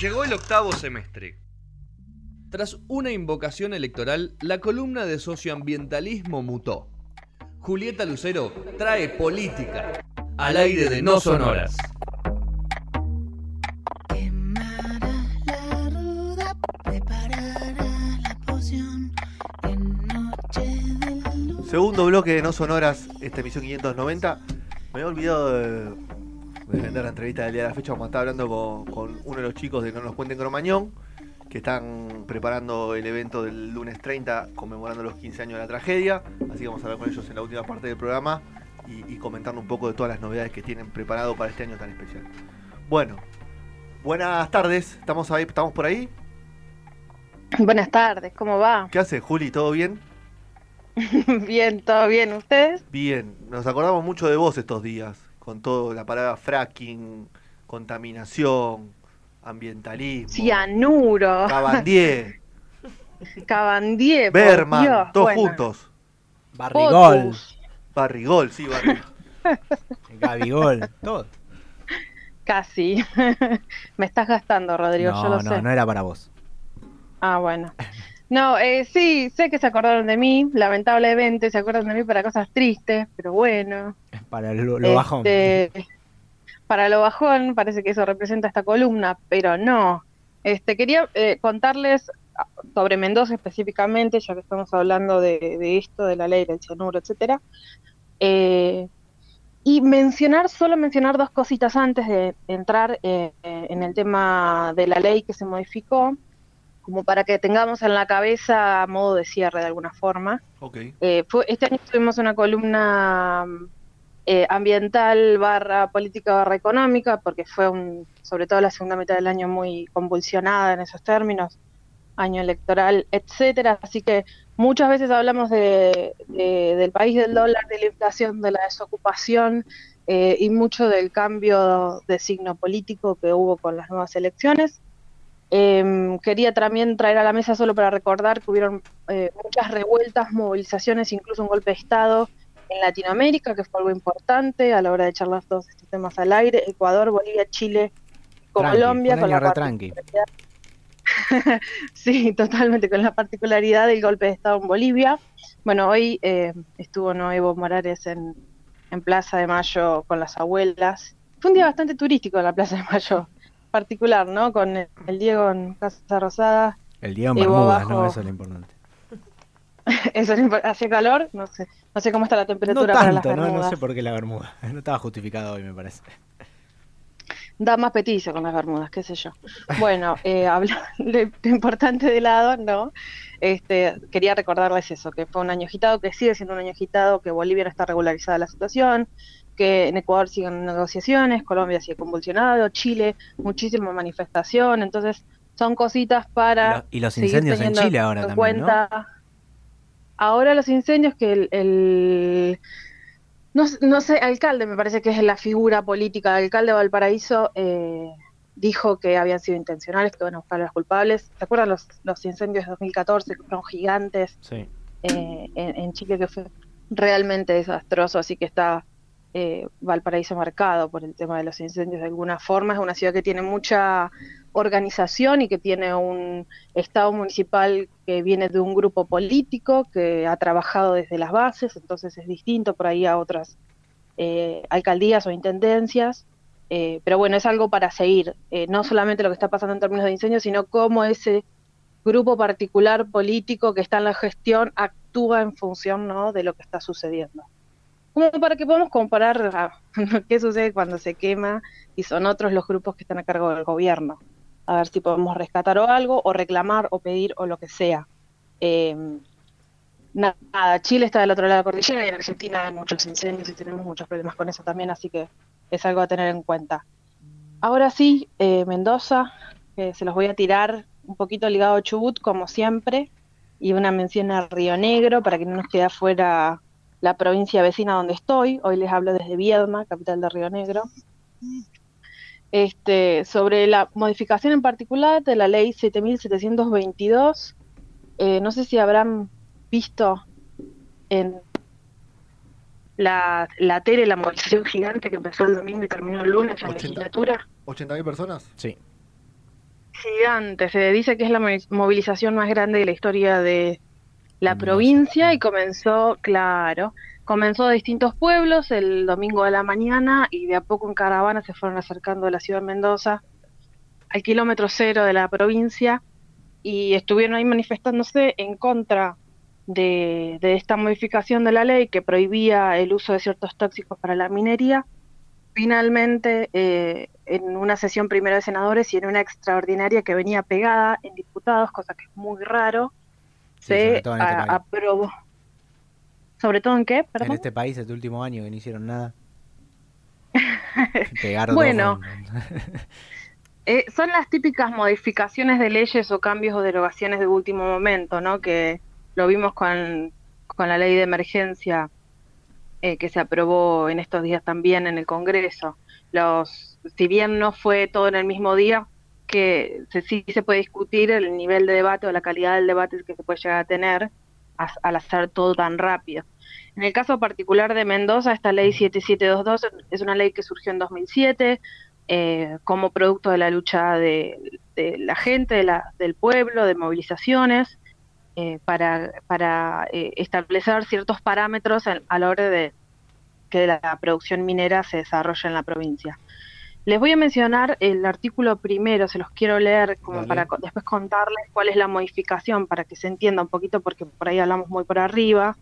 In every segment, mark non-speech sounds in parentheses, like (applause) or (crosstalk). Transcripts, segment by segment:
Llegó el octavo semestre. Tras una invocación electoral, la columna de socioambientalismo mutó. Julieta Lucero trae política al aire de No Sonoras. Segundo bloque de No Sonoras, esta emisión 590. Me he olvidado de, de vender la entrevista del día de la fecha, como estaba hablando con, con uno de los chicos de No nos cuenten Cromañón, que están preparando el evento del lunes 30, conmemorando los 15 años de la tragedia. Así que vamos a hablar con ellos en la última parte del programa y, y comentando un poco de todas las novedades que tienen preparado para este año tan especial. Bueno, buenas tardes, ¿estamos, ahí, estamos por ahí? Buenas tardes, ¿cómo va? ¿Qué hace, Juli? ¿Todo bien? (laughs) bien, todo bien, ¿ustedes? Bien, nos acordamos mucho de vos estos días, con todo la palabra fracking, contaminación, ambientalismo, Cianuro, Cabandier, (laughs) Cabandier, por Berman, Dios, todos bueno, juntos. Barrigol, Potus, Barrigol, sí, Barrigol. (laughs) Gabigol, todo. Casi. Me estás gastando, Rodrigo, yo No, lo no, sé. no era para vos. Ah, bueno. No, eh, sí, sé que se acordaron de mí, lamentablemente se acuerdan de mí para cosas tristes, pero bueno. Para lo, lo bajón. Este, Para lo bajón, parece que eso representa esta columna, pero no. Este, quería eh, contarles sobre Mendoza específicamente, ya que estamos hablando de, de esto, de la ley del cianuro, etcétera. Eh, y mencionar, solo mencionar dos cositas antes de entrar eh, en el tema de la ley que se modificó, como para que tengamos en la cabeza a modo de cierre de alguna forma. Ok, Eh, fue, este año tuvimos una columna mm, eh, ambiental barra política barra económica, porque fue un, sobre todo la segunda mitad del año muy convulsionada en esos términos, año electoral, etcétera. Así que muchas veces hablamos de, de- del país del dólar, de la inflación, de la desocupación eh, y mucho del cambio de signo político que hubo con las nuevas elecciones. Em, quería también traer a la mesa solo para recordar que hubieron eh, muchas revueltas, movilizaciones, incluso un golpe de Estado en Latinoamérica, que fue algo importante a la hora de charlar todos estos temas al aire. Ecuador, Bolivia, Chile, Tranqui, Colombia, con la particularidad- (laughs) sí, totalmente, con la particularidad del golpe de Estado en Bolivia. Bueno, hoy eh, estuvo no Evo Morales en, en Plaza de Mayo con las abuelas. Fue un día bastante turístico en la Plaza de Mayo, particular, ¿no? Con el, el Diego en Casa Rosada. El Diego en Bermudas, ¿no? Eso es lo importante. (laughs) Eso no impo- ¿Hace calor? No sé. No sé cómo está la No temperatura para las tanto, ¿no? No bermudas. sé por qué la Bermuda. (laughs) No estaba justificado hoy, me parece. Da más petizo con las bermudas, qué sé yo. Bueno, (laughs) eh, hablando de lo importante de lado, ¿no? Este, quería recordarles eso, que fue un año agitado, que sigue siendo un año agitado, que Bolivia no está regularizada la situación, que en Ecuador siguen negociaciones, Colombia sigue convulsionado, Chile, muchísima manifestación, entonces son cositas para Y los- incendios en Chile ahora en también, ¿no? cuenta. Ahora los incendios que el, el- no, no sé, alcalde me parece que es la figura política, el alcalde de Valparaíso eh, dijo que habían sido intencionales, que van a buscar a los culpables. ¿Se acuerdan los, los incendios de 2014 que fueron gigantes Sí. eh, en, en Chile que fue realmente desastroso, así que está eh, Valparaíso marcado por el tema de los incendios de alguna forma. Es una ciudad que tiene mucha organización y que tiene un estado municipal que viene de un grupo político que ha trabajado desde las bases, entonces es distinto por ahí a otras eh, alcaldías o intendencias. Eh, pero bueno, es algo para seguir, eh, no solamente lo que está pasando en términos de incendios, sino cómo ese grupo particular político que está en la gestión actúa en función ¿no? de lo que está sucediendo. Como para que podamos comparar a (laughs) qué sucede cuando se quema y son otros los grupos que están a cargo del gobierno. A ver si podemos rescatar o algo, o reclamar, o pedir, o lo que sea. Eh, nada, Chile está del otro lado de la cordillera y en Argentina hay muchos incendios y tenemos muchos problemas con eso también, así que es algo a tener en cuenta. Ahora sí, eh, Mendoza, que se los voy a tirar un poquito ligado a Chubut, como siempre, y una mención a Río Negro, para que no nos quede afuera la provincia vecina donde estoy. Hoy les hablo desde Viedma, capital de Río Negro. Este, sobre la modificación en particular de la ley 7722, eh, no sé si habrán visto en la, la tele, la movilización gigante que empezó el domingo y terminó el lunes en la 80. legislatura. ¿80.000 personas? Sí. Gigante, se dice que es la mo- movilización más grande de la historia de la provincia y comenzó, claro, comenzó de distintos pueblos el domingo de la mañana y de a poco en caravana se fueron acercando a la ciudad de Mendoza, al kilómetro cero de la provincia, y estuvieron ahí manifestándose en contra de, de esta modificación de la ley que prohibía el uso de ciertos tóxicos para la minería. Finalmente, eh, en una sesión primero de senadores y en una extraordinaria que venía pegada en diputados, cosa que es muy raro, se sobre todo en este aprobó. ¿Sobre todo en qué? En Perdón. este país, este último año, que no hicieron nada. (laughs) Pegaron Bueno. (laughs) Eh, son las típicas modificaciones de leyes o cambios o derogaciones de último momento, ¿no? Que lo vimos con, con la ley de emergencia eh, que se aprobó en estos días también en el Congreso. Los, si bien no fue todo en el mismo día, que se, sí se puede discutir el nivel de debate o la calidad del debate que se puede llegar a tener al hacer todo tan rápido. En el caso particular de Mendoza, esta ley 7722 es una ley que surgió en 2007 eh, como producto de la lucha de, la gente, de la- del pueblo, de movilizaciones, eh, para, eh, establecer ciertos parámetros a la hora de que la producción minera se desarrolle en la provincia. Les voy a mencionar el artículo primero, se los quiero leer como Dale. para después contarles cuál es la modificación para que se entienda un poquito porque por ahí hablamos muy por arriba.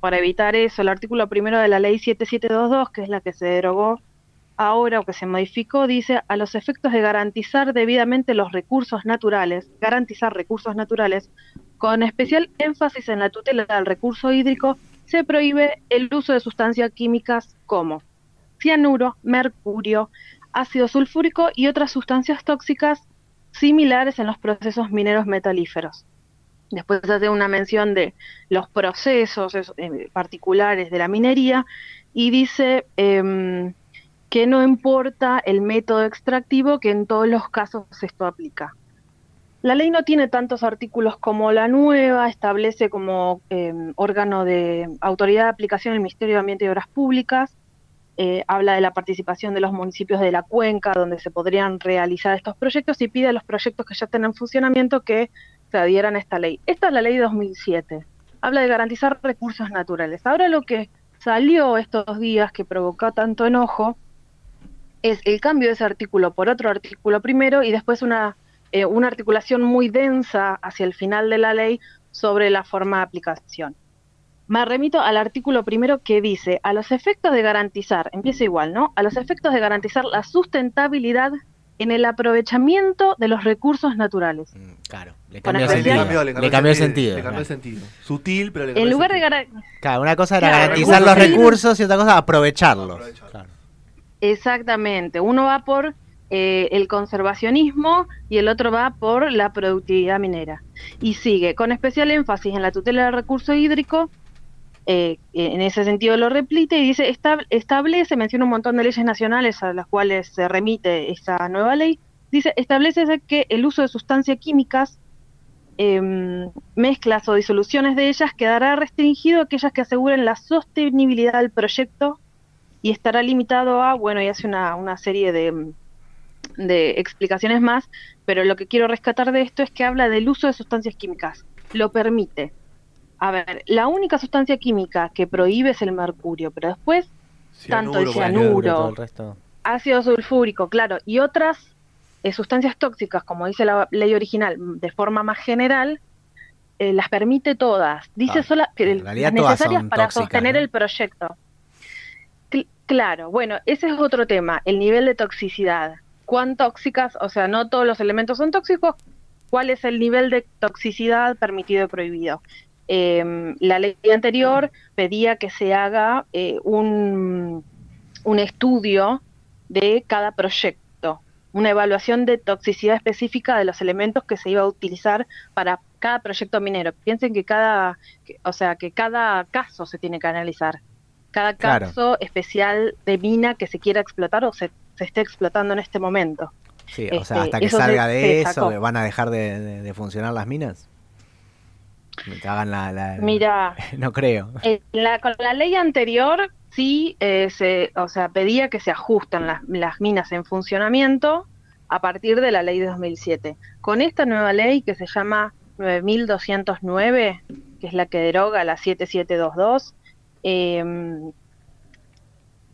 Para evitar eso, el artículo primero de la ley 7722, que es la que se derogó ahora o que se modificó, dice a los efectos de garantizar debidamente los recursos naturales, garantizar recursos naturales, con especial énfasis en la tutela del recurso hídrico, se prohíbe el uso de sustancias químicas como cianuro, mercurio, ácido sulfúrico y otras sustancias tóxicas similares en los procesos mineros metalíferos. Después hace una mención de los procesos es- eh, particulares de la minería y dice em, que no importa el método extractivo, que en todos los casos esto aplica. La ley no tiene tantos artículos como la nueva, establece como eh, órgano de autoridad de aplicación el Ministerio de Ambiente y Obras Públicas, eh, habla de la participación de los municipios de la cuenca donde se podrían realizar estos proyectos y pide a los proyectos que ya estén en funcionamiento que se adhieran a esta ley. Esta es la ley de 2007, habla de garantizar recursos naturales. Ahora lo que salió estos días que provocó tanto enojo es el cambio de ese artículo por otro artículo primero y después una, eh, una articulación muy densa hacia el final de la ley sobre la forma de aplicación. Me remito al artículo primero que dice, a los efectos de garantizar, empieza igual, ¿no? A los efectos de garantizar la sustentabilidad en el aprovechamiento de los recursos naturales. Mm, Claro, le cambió el sentido. Le Le cambió el sentido. Le cambió el claro. sentido. Sutil, pero le cambió En el lugar de sentido. gar- Claro, una cosa era Claro, garantizar los recursos recursos y otra cosa aprovecharlos. Aprovecharlos. Claro. Exactamente, uno va por eh, el conservacionismo y el otro va por la productividad minera. Y sigue, con especial énfasis en la tutela del recurso hídrico, eh, en ese sentido lo replite y dice, estab- establece, menciona un montón de leyes nacionales a las cuales se remite esta nueva ley, dice, establece que el uso de sustancias químicas, em, mezclas o disoluciones de ellas quedará restringido a aquellas que aseguren la sostenibilidad del proyecto y estará limitado a, bueno, y hace una, serie de explicaciones más, pero lo que quiero rescatar de esto es que habla del uso de sustancias químicas, lo permite. A ver, la única sustancia química que prohíbe es el mercurio, pero después tanto el Cianuro, el ácido sulfúrico, claro, y otras eh, sustancias tóxicas, como dice la ley original, de forma más general, eh, las permite todas. Dice Ah, sola que las necesarias para tóxicas, sostener ¿no? el proyecto. Cl- claro, bueno, ese es otro tema, el nivel de toxicidad. ¿Cuán tóxicas? O sea, no todos los elementos son tóxicos. ¿Cuál es el nivel de toxicidad permitido y prohibido? Eh, la ley anterior pedía que se haga eh, un, un estudio de cada proyecto, una evaluación de toxicidad específica de los elementos que se iba a utilizar para cada proyecto minero. Piensen que cada, que- o sea, que cada caso se tiene que analizar, cada Claro. caso especial de mina que se quiera explotar o se, se esté explotando en este momento. Sí, o sea, Este, hasta que se- salga se de eso, sacó. van a dejar de, de- de funcionar las minas. Hagan la, la- Mira, (laughs) No creo. Eh, la, con la ley anterior sí eh, se, o sea, pedía que se ajustan las, las minas en funcionamiento a partir de la ley de 2007. Con esta nueva ley que se llama 9209, que es la que deroga la 7722, eh,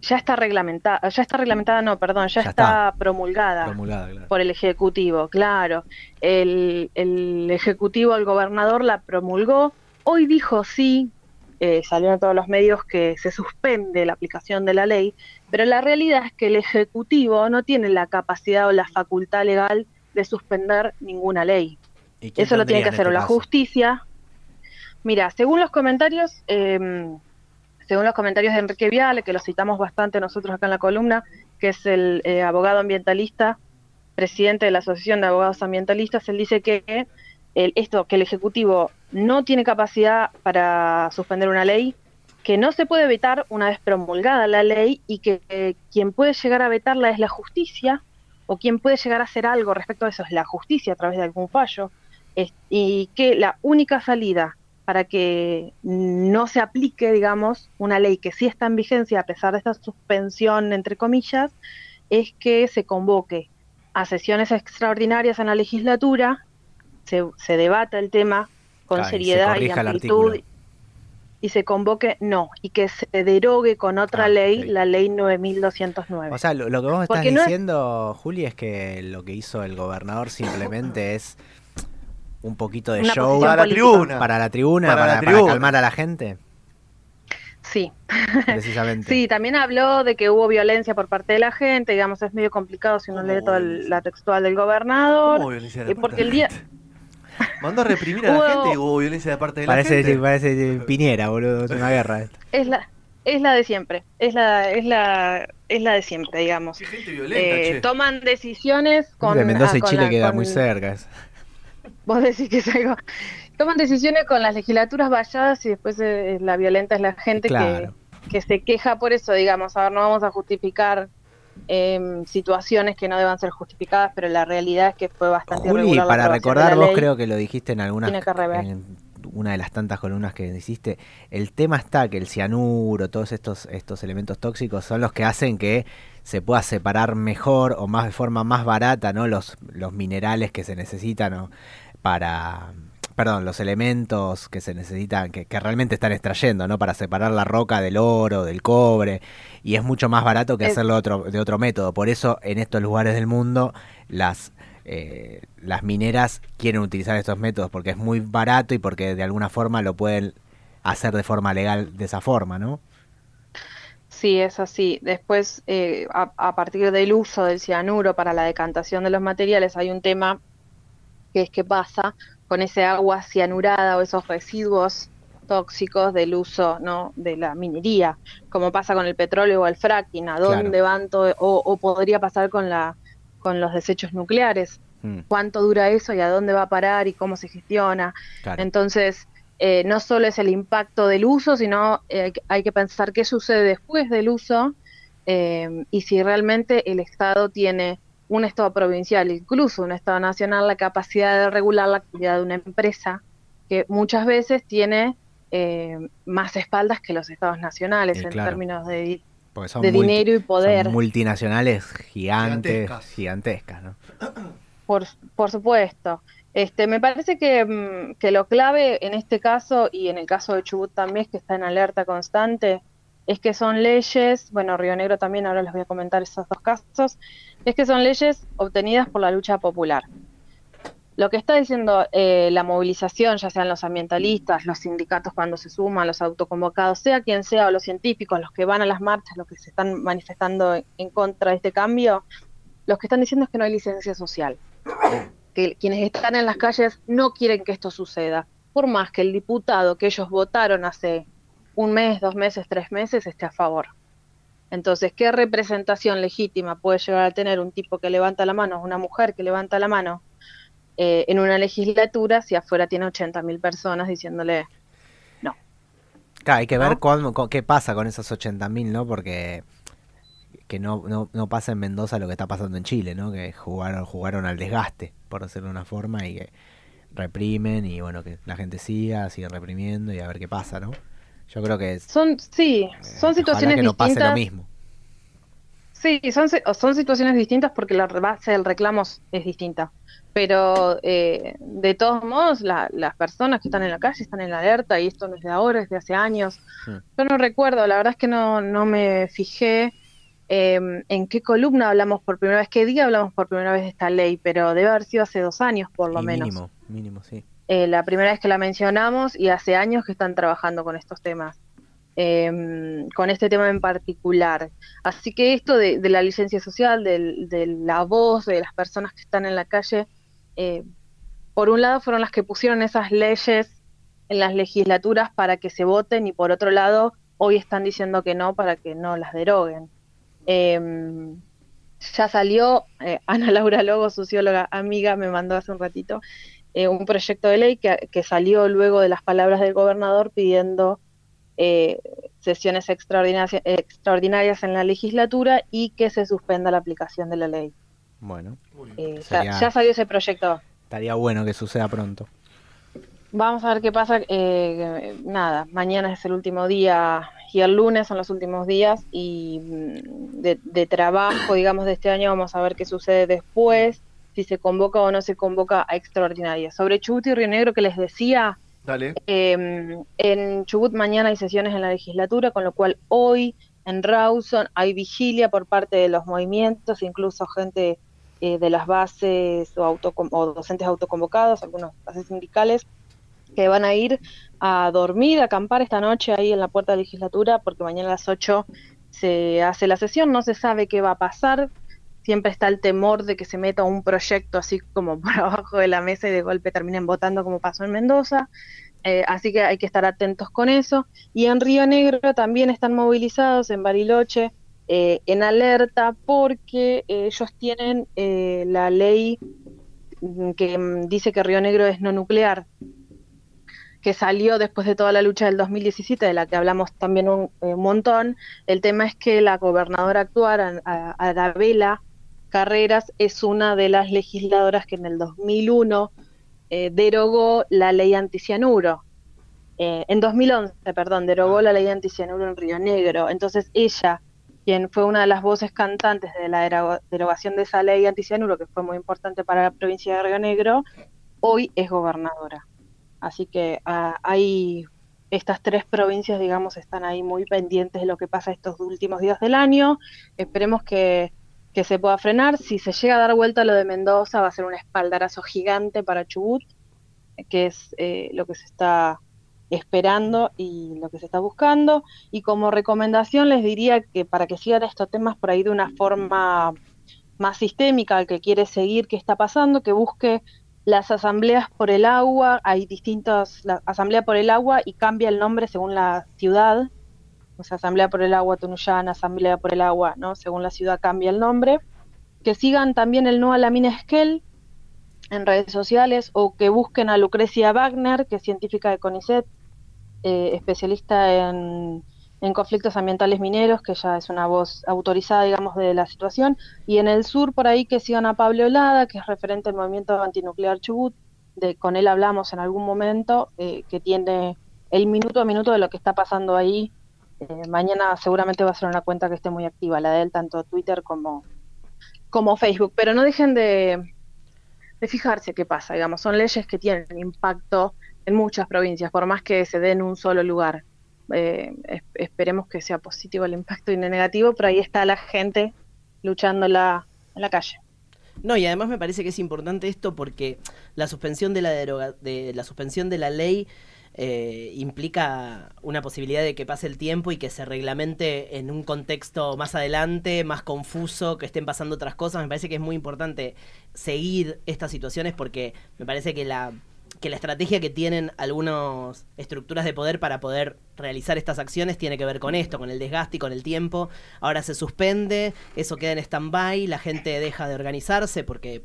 ya está reglamentada, ya está reglamentada, no, perdón, ya, Ya está, está. promulgada Promulgada, claro. por el Ejecutivo, claro. El, el Ejecutivo, el gobernador la promulgó. Hoy dijo sí, eh, salió en todos los medios que se suspende la aplicación de la ley, pero la realidad es que el Ejecutivo no tiene la capacidad o la facultad legal de suspender ninguna ley. ¿Y quién Eso lo tiene que hacer este o la justicia. Mira, según los comentarios, eh, según los comentarios de Enrique Viale, que lo citamos bastante nosotros acá en la columna, que es el eh, abogado ambientalista, presidente de la Asociación de Abogados Ambientalistas, él dice que el, esto, que el Ejecutivo no tiene capacidad para suspender una ley, que no se puede vetar una vez promulgada la ley y que eh, quien puede llegar a vetarla es la justicia o quien puede llegar a hacer algo respecto a eso es la justicia a través de algún fallo. Y que la única salida para que no se aplique, digamos, una ley que sí está en vigencia a pesar de esta suspensión, entre comillas, es que se convoque a sesiones extraordinarias en la legislatura, se, se debata el tema con seriedad y amplitud y se convoque, no, y que se derogue con otra Ah, ley, ok. la ley 9209. O sea, lo, lo que vos me estás no es- diciendo, Juli, es que lo que hizo el gobernador simplemente es un poquito de Una show Para la tribuna. para la tribuna, Para para, la para tribuna. calmar a la gente, Sí, precisamente. (laughs) Sí, también habló de que hubo violencia por parte de la gente, digamos, es medio complicado si uno ¿Cómo lee toda el- la textual del gobernador. ¿Cómo violencia de eh, parte porque el la día, gente? Mandó a reprimir a la (laughs) Hubo- gente y hubo violencia de parte de la Parece, gente. sí, parece Piñera, boludo, es una guerra. esto. (laughs) es la es la de siempre, es la es la es la de siempre, digamos. Qué gente violenta, Eh, che. toman decisiones con de Mendoza y Chile la- queda con- muy cerca. Vos decís que es algo toman decisiones con las legislaturas valladas y después eh, la violenta es la gente Claro. que, que se queja por eso, digamos, a ver, no vamos a justificar em, situaciones que no deban ser justificadas, pero la realidad es que fue bastante Juli, para recordar, vos ley. creo que lo dijiste en algunas Tiene que rever. en una de las tantas columnas que hiciste, el tema está que el cianuro, todos estos estos elementos tóxicos son los que hacen que se pueda separar mejor o más de forma más barata, ¿no? Los los minerales que se necesitan ¿no? Para perdón, los elementos que se necesitan, que, que realmente están extrayendo, ¿no? Para separar la roca del oro, del cobre, y es mucho más barato que hacerlo otro, de otro método. Por eso, en estos lugares del mundo, las, eh, las mineras quieren utilizar estos métodos, porque es muy barato y porque de alguna forma lo pueden hacer de forma legal de esa forma, ¿no? Sí, es así. Después, eh, a, a partir del uso del cianuro para la decantación de los materiales, hay un tema que es qué pasa con ese agua cianurada o esos residuos tóxicos del uso ¿no? de la minería, como pasa con el petróleo o el fracking, a dónde van todo, o, o podría pasar con la con los desechos nucleares, Mm, cuánto dura eso y a dónde va a parar y cómo se gestiona. claro. Entonces, eh, no solo es el impacto del uso, sino eh, hay que pensar qué sucede después del uso eh, y si realmente el Estado tiene un Estado provincial, incluso un Estado nacional, la capacidad de regular la actividad de una empresa que muchas veces tiene eh, más espaldas que los Estados nacionales Y en claro. términos de, de dinero y son poder. multinacionales gigantes, Gigantescas. gigantescas, ¿no? Por, por supuesto. Este, me parece que, mm, que lo clave en este caso y en el caso de Chubut también, que está en alerta constante, es que son leyes, bueno, Río Negro también, ahora les voy a comentar esos dos casos, es que son leyes obtenidas por la lucha popular. Lo que está diciendo eh, la movilización, ya sean los ambientalistas, los sindicatos cuando se suman, los autoconvocados, sea quien sea, o los científicos, los que van a las marchas, los que se están manifestando en- contra de este cambio, los que están diciendo es que no hay licencia social que quienes están en las calles no quieren que esto suceda, por más que el diputado que ellos votaron hace un mes, dos meses, tres meses esté a favor. Entonces, ¿qué representación legítima puede llegar a tener un tipo que levanta la mano, una mujer que levanta la mano eh, en una legislatura si afuera tiene 80.000 personas diciéndole, Claro, hay que ver ¿no? qué pasa con esos 80.000, ¿no? Porque que no, no, no pasa en Mendoza lo que está pasando en Chile, ¿no? Que jugaron, jugaron al desgaste, por decirlo de una forma, y que reprimen y bueno, que la gente siga, sigue reprimiendo y a ver qué pasa, ¿no? Yo creo que son sí, eh, son situaciones que no distintas. pase lo mismo. Sí, son, son situaciones distintas porque la base del reclamo es distinta. Pero eh, de todos modos, las personas que están en la calle están en la alerta y esto no es de ahora, es de hace años. Yo no recuerdo, la verdad es que no, no me fijé em, en qué columna hablamos por primera vez, qué día hablamos por primera vez de esta ley, pero debe haber sido hace dos años por lo menos. Mínimo, mínimo, sí. Eh, la primera vez que la mencionamos y hace años que están trabajando con estos temas, eh, con este tema en particular. Así que esto de, la licencia social, de, la voz de las personas que están en la calle, eh, por un lado fueron las que pusieron esas leyes en las legislaturas para que se voten y por otro lado hoy están diciendo que no para que no las deroguen. Em, ya salió, eh, Ana Laura Logo, socióloga amiga, me mandó hace un ratito, eh, un proyecto de ley que, salió luego de las palabras del gobernador pidiendo eh, sesiones extraordinarias, extraordinarias en la legislatura y que se suspenda la aplicación de la ley. Bueno, eh, ya, salió ese proyecto. Estaría bueno que suceda pronto. Vamos a ver qué pasa. nada, mañana es el último día y el lunes son los últimos días y mm, de, de trabajo, digamos, de este año. Vamos a ver qué sucede después si se convoca o no se convoca a extraordinaria. Sobre Chubut y Río Negro que les decía, em, en Chubut mañana hay sesiones en la legislatura, con lo cual hoy en Rawson hay vigilia por parte de los movimientos, incluso gente eh, de las bases o, o docentes autoconvocados, algunos bases sindicales, que van a ir a dormir, a acampar esta noche ahí en la puerta de la legislatura, porque mañana a las 8 se hace la sesión, no se sabe qué va a pasar, siempre está el temor de que se meta un proyecto así como (laughs) por abajo de la mesa y de golpe terminen votando como pasó en Mendoza. Eh, así que hay que estar atentos con eso. Y en Río Negro también están movilizados, en Bariloche, eh, en alerta porque ellos tienen eh, la ley que mm, dice que Río Negro es no nuclear, que salió después de toda la lucha del 2017, de la que hablamos también un, montón. El tema es que la gobernadora actual, Arabela, Carreras es una de las legisladoras que en el 2001 eh, derogó la ley anticianuro. Eh, en 2011, perdón, derogó la ley anticianuro en Río Negro. Entonces ella, quien fue una de las voces cantantes de la derogación de esa ley anticianuro, que fue muy importante para la provincia de Río Negro, hoy es gobernadora. Así que ah, hay estas tres provincias, digamos, están ahí muy pendientes de lo que pasa estos últimos días del año. Esperemos que que se pueda frenar. Si se llega a dar vuelta lo de Mendoza, va a ser un espaldarazo gigante para Chubut, que es eh, lo que se está esperando y lo que se está buscando. Y como recomendación les diría que para que sigan estos temas por ahí de una forma más sistémica, al que quiere seguir qué está pasando, que busque las asambleas por el agua, hay distintas, la asamblea por el agua y cambia el nombre según la ciudad, Asamblea por el Agua Tunuyana, Asamblea por el Agua, ¿no? Según la ciudad cambia el nombre. Que sigan también el no a la mina Esquel en redes sociales o que busquen a Lucrecia Wagner, que es científica de CONICET, eh, especialista en, conflictos ambientales mineros, que ya es una voz autorizada, digamos, de la situación. Y en el sur, por ahí, que sigan a Pablo Olada, que es referente del movimiento antinuclear Chubut, de, con él hablamos en algún momento, eh, que tiene el minuto a minuto de lo que está pasando ahí eh, mañana seguramente va a ser una cuenta que esté muy activa, la de él, tanto Twitter como, como Facebook. Pero no dejen de, de fijarse qué pasa, digamos, son leyes que tienen impacto en muchas provincias, por más que se den en un solo lugar. Eh, esperemos que sea positivo el impacto y no negativo, pero ahí está la gente luchando la, en la calle. No, y además me parece que es importante esto porque la suspensión de la deroga, de la suspensión de la ley eh, implica una posibilidad de que pase el tiempo y que se reglamente en un contexto más adelante, más confuso, que estén pasando otras cosas. Me parece que es muy importante seguir estas situaciones porque me parece que la que la estrategia que tienen algunas estructuras de poder para poder realizar estas acciones tiene que ver con esto, con el desgaste y con el tiempo. Ahora se suspende, eso queda en stand-by, la gente deja de organizarse porque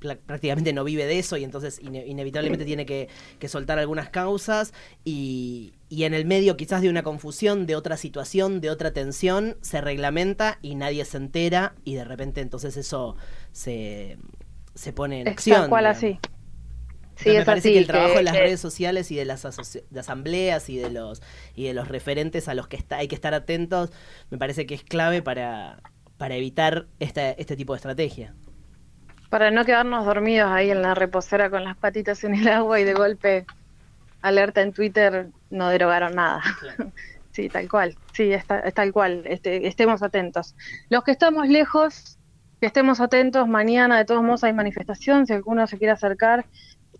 prácticamente no vive de eso y entonces inevitablemente tiene que, soltar algunas causas y, en el medio quizás de una confusión, de otra situación, de otra tensión, se reglamenta y nadie se entera y de repente entonces eso se, se pone en acción. Tal cual así. Sí, me parece así, que el trabajo que- de las que- redes sociales y de las de asambleas y de los y de los referentes a los que está, hay que estar atentos, me parece que es clave para, para evitar esta, este tipo de estrategia. Para no quedarnos dormidos ahí en la reposera con las patitas en el agua y de golpe alerta en Twitter, no derogaron nada. (laughs) Sí, tal cual. Sí, es, ta- es tal cual. Este, estemos atentos. Los que estamos lejos, que estemos atentos. Mañana, de todos modos, hay manifestación. Si alguno se quiere acercar,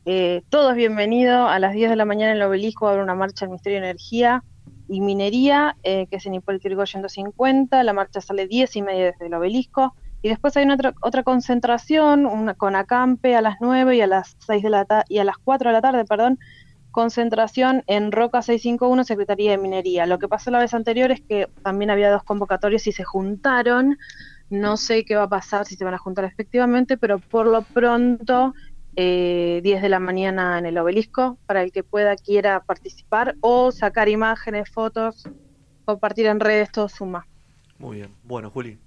eh, todo es bienvenido. A las 10 de la mañana en el obelisco haber una marcha del Ministerio de Energía y Minería, eh, que es en Hipólito Yrigoyen 250. La marcha sale 10 y media desde el obelisco. Y después hay una otra, otra concentración, una con acampe a las 9 y a las 6 de la ta- y a las 4 de la tarde, perdón, concentración en Roca 651, Secretaría de Minería. Lo que pasó la vez anterior es que también había dos convocatorios y se juntaron. No sé qué va a pasar, si se van a juntar efectivamente, pero por lo pronto, eh, 10 de la mañana en el obelisco, para el que pueda, quiera participar o sacar imágenes, fotos, compartir en redes, todo suma. Muy bien. Bueno, Juli,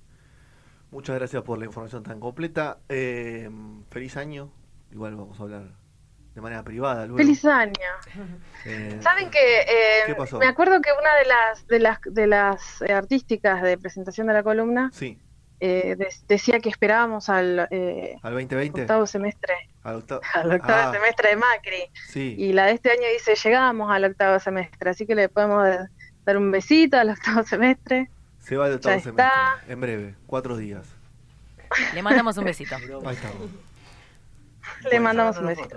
muchas gracias por la información tan completa. Eh, feliz año. Igual vamos a hablar de manera privada luego. ¡Feliz año! Eh, Saben que eh, me acuerdo que una de las de las de las eh, artísticas de presentación de la columna Sí, eh, de- decía que esperábamos al eh, al 2020. octavo semestre, Al octavo. al octavo Ah, semestre de Macri. Sí. Y la de este año dice llegamos al octavo semestre, así que le podemos dar un besito al octavo semestre. Se va el octavo semestre. está. En breve, cuatro días. Le mandamos un besito. Ahí estamos. Le mandamos un besito.